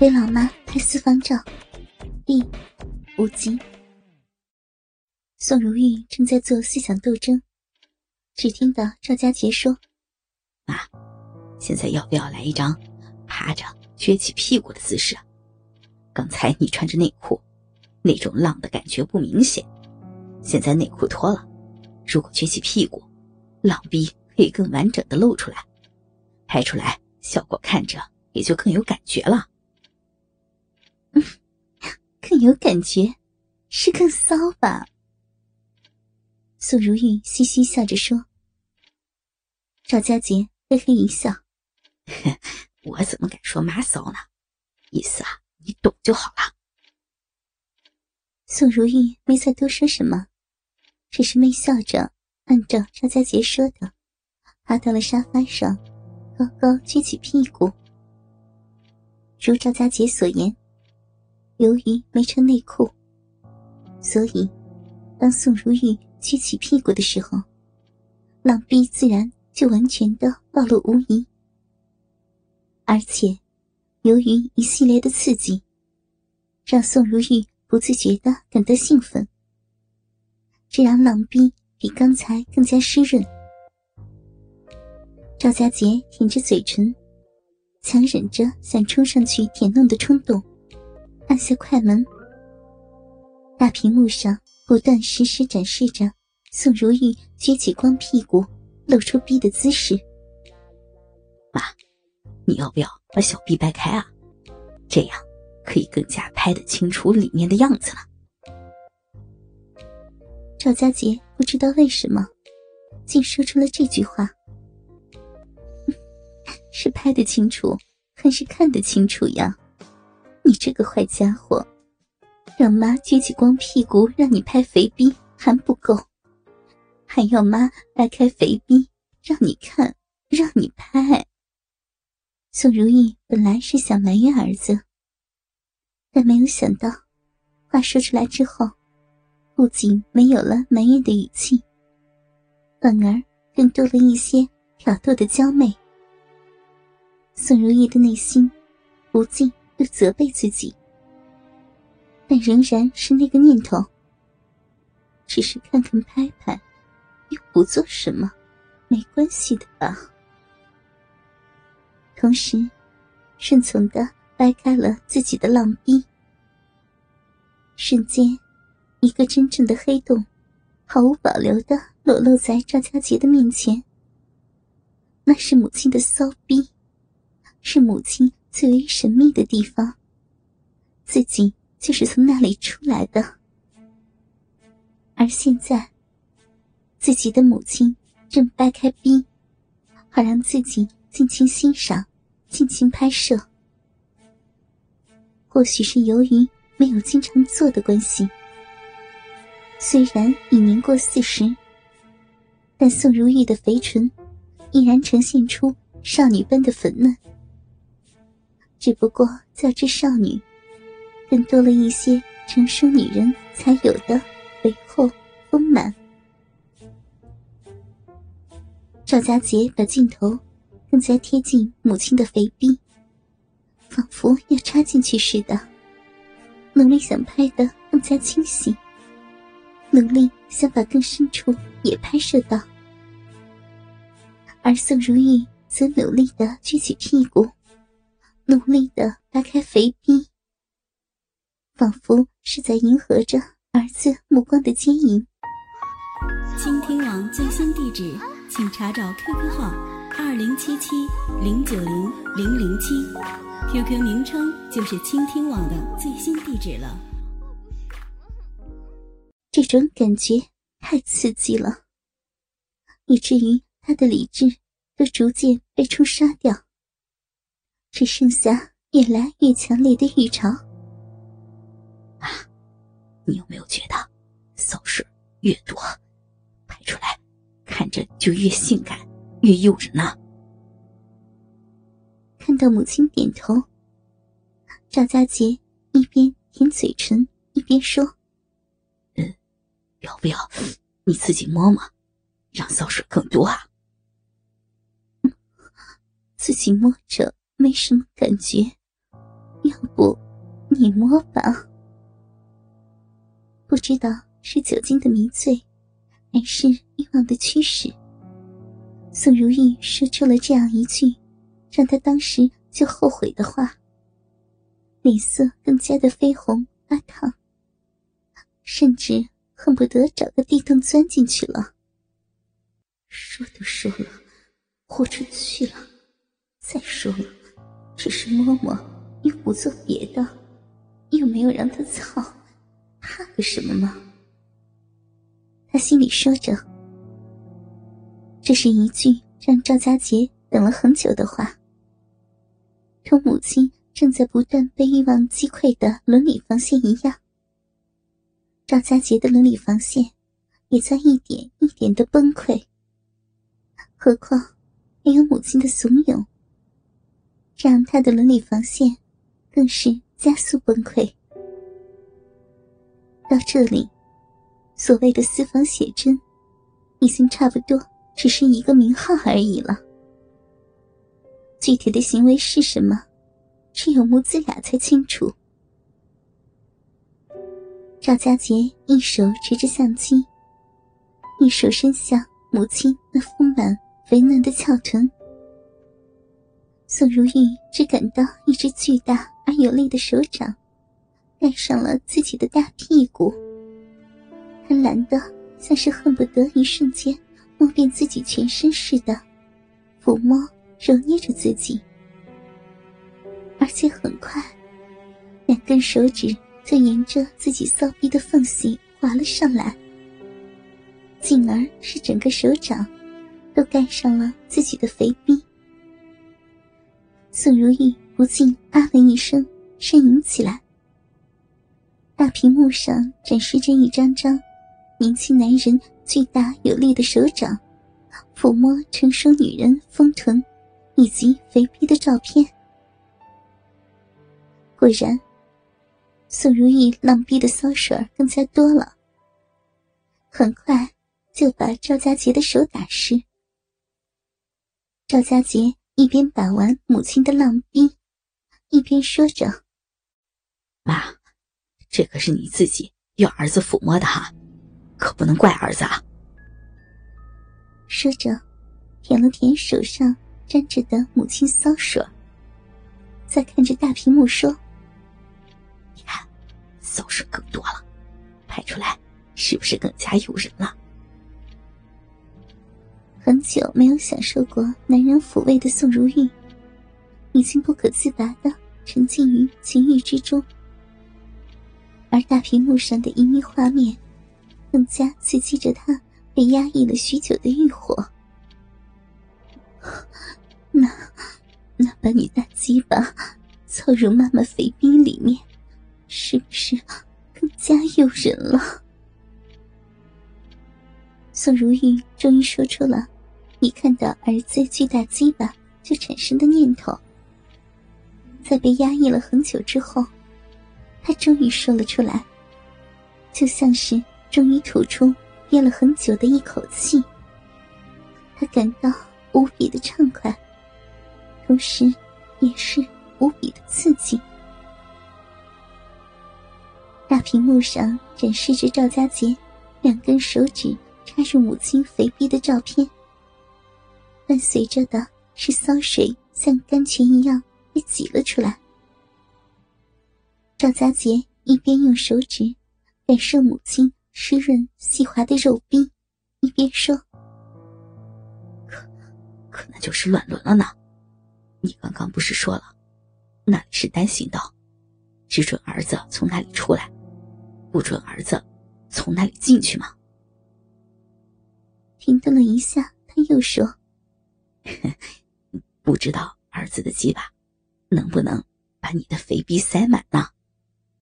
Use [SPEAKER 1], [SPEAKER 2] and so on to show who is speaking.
[SPEAKER 1] 给老妈拍私房照，第五集。宋如玉正在做思想斗争，只听到赵家杰说：“
[SPEAKER 2] 妈，现在要不要来一张趴着撅起屁股的姿势？刚才你穿着内裤，那种浪的感觉不明显。现在内裤脱了，如果撅起屁股，浪逼可以更完整的露出来，拍出来效果看着也就更有感觉了。”
[SPEAKER 1] 更有感觉，是更骚吧？宋如玉嘻嘻笑着说。赵家杰嘿嘿一笑：“
[SPEAKER 2] 我怎么敢说妈骚呢？意思啊，你懂就好了。”
[SPEAKER 1] 宋如玉没再多说什么，只是微笑着按照赵家杰说的，爬到了沙发上，高高撅起屁股，如赵家杰所言。由于没穿内裤，所以当宋如玉撅起屁股的时候，浪逼自然就完全的暴露无遗。而且，由于一系列的刺激，让宋如玉不自觉的感到兴奋，这让浪逼比刚才更加湿润。赵家杰舔着嘴唇，强忍着想冲上去舔弄的冲动。按下快门，大屏幕上不断实时展示着宋如玉撅起光屁股、露出逼的姿势。
[SPEAKER 2] 妈，你要不要把小臂掰开啊？这样可以更加拍得清楚里面的样子了。
[SPEAKER 1] 赵佳杰不知道为什么，竟说出了这句话：“ 是拍得清楚，还是看得清楚呀？”你这个坏家伙，让妈撅起光屁股让你拍肥逼还不够，还要妈掰开肥逼让你看，让你拍。宋如意本来是想埋怨儿子，但没有想到，话说出来之后，不仅没有了埋怨的语气，反而更多了一些挑逗的娇媚。宋如意的内心不禁。又责备自己，但仍然是那个念头。只是看看拍拍，又不做什么，没关系的吧。同时，顺从的掰开了自己的浪逼。瞬间，一个真正的黑洞，毫无保留的裸露在赵家杰的面前。那是母亲的骚逼，是母亲。最为神秘的地方，自己就是从那里出来的。而现在，自己的母亲正掰开逼，好让自己尽情欣赏、尽情拍摄。或许是由于没有经常做的关系，虽然已年过四十，但宋如玉的肥唇依然呈现出少女般的粉嫩。只不过较之少女，更多了一些成熟女人才有的肥厚丰满。赵家杰把镜头更加贴近母亲的肥逼，仿佛要插进去似的，努力想拍得更加清晰，努力想把更深处也拍摄到。而宋如玉则努力的撅起屁股。努力的掰开肥逼，仿佛是在迎合着儿子目光的牵引。
[SPEAKER 3] 倾听网最新地址，请查找 QQ 号二零七七零九零零零七，QQ 名称就是倾听网的最新地址了。
[SPEAKER 1] 这种感觉太刺激了，以至于他的理智都逐渐被冲刷掉。只剩下越来越强烈的欲潮。
[SPEAKER 2] 啊，你有没有觉得骚水越多，拍出来看着就越性感、越诱人呢？
[SPEAKER 1] 看到母亲点头，赵佳杰一边舔嘴唇一边说：“
[SPEAKER 2] 嗯，要不要你自己摸摸，让骚水更多啊？”
[SPEAKER 1] 自己摸着。没什么感觉，要不你摸吧？不知道是酒精的迷醉，还是欲望的驱使，宋如意说出了这样一句让他当时就后悔的话，脸色更加的绯红发烫，甚至恨不得找个地洞钻进去了。说都说了，豁出去了，再说了，只是摸摸，又不做别的，又没有让他操，怕个什么吗？他心里说着。这是一句让赵家杰等了很久的话，同母亲正在不断被欲望击溃的伦理防线一样，赵家杰的伦理防线也在一点一点的崩溃。何况，还有母亲的怂恿，让他的伦理防线更是加速崩溃。到这里，所谓的私房写真，已经差不多只是一个名号而已了。具体的行为是什么，只有母子俩才清楚。赵佳杰一手持着相机，一手伸向母亲那丰满。肥嫩的翘臀，宋如玉只感到一只巨大而有力的手掌盖上了自己的大屁股，贪婪的像是恨不得一瞬间摸遍自己全身似的，抚摸揉捏着自己，而且很快，两根手指就沿着自己骚逼的缝隙滑了上来，进而是整个手掌。都盖上了自己的肥逼，宋如玉不禁啊了一声，呻吟起来。大屏幕上展示着一张张年轻男人巨大有力的手掌，抚摸成熟女人丰臀以及肥逼的照片。果然，宋如玉浪逼的骚水更加多了，很快就把赵家杰的手打湿。赵家杰一边把玩母亲的浪逼，一边说着：“
[SPEAKER 2] 妈，这可是你自己要儿子抚摸的哈，可不能怪儿子啊。”
[SPEAKER 1] 说着，舔了舔手上沾着的母亲骚水，再看着大屏幕说：“
[SPEAKER 2] 你看，骚水更多了，拍出来是不是更加诱人了？”
[SPEAKER 1] 很久没有享受过男人抚慰的宋如玉，已经不可自拔的沉浸于情欲之中，而大屏幕上的淫靡画面，更加刺激着他被压抑了许久的欲火。那，那把你大鸡巴凑入妈妈肥逼里面，是不是更加诱人了？宋如玉终于说出了一看到儿子巨大鸡巴就产生的念头。在被压抑了很久之后，他终于说了出来，就像是终于吐出憋了很久的一口气。他感到无比的畅快，同时也是无比的刺激。大屏幕上展示着赵家杰两根手指。插入母亲肥逼的照片，伴随着的是骚水像甘泉一样被挤了出来。赵佳杰一边用手指感受母亲湿润细滑的肉壁，一边说：“
[SPEAKER 2] 可可那就是乱伦了呢？你刚刚不是说了，那里是单行道，只准儿子从那里出来，不准儿子从那里进去吗？”
[SPEAKER 1] 停顿了一下，他又说：“
[SPEAKER 2] 不知道儿子的鸡巴能不能把你的肥逼塞满呢？”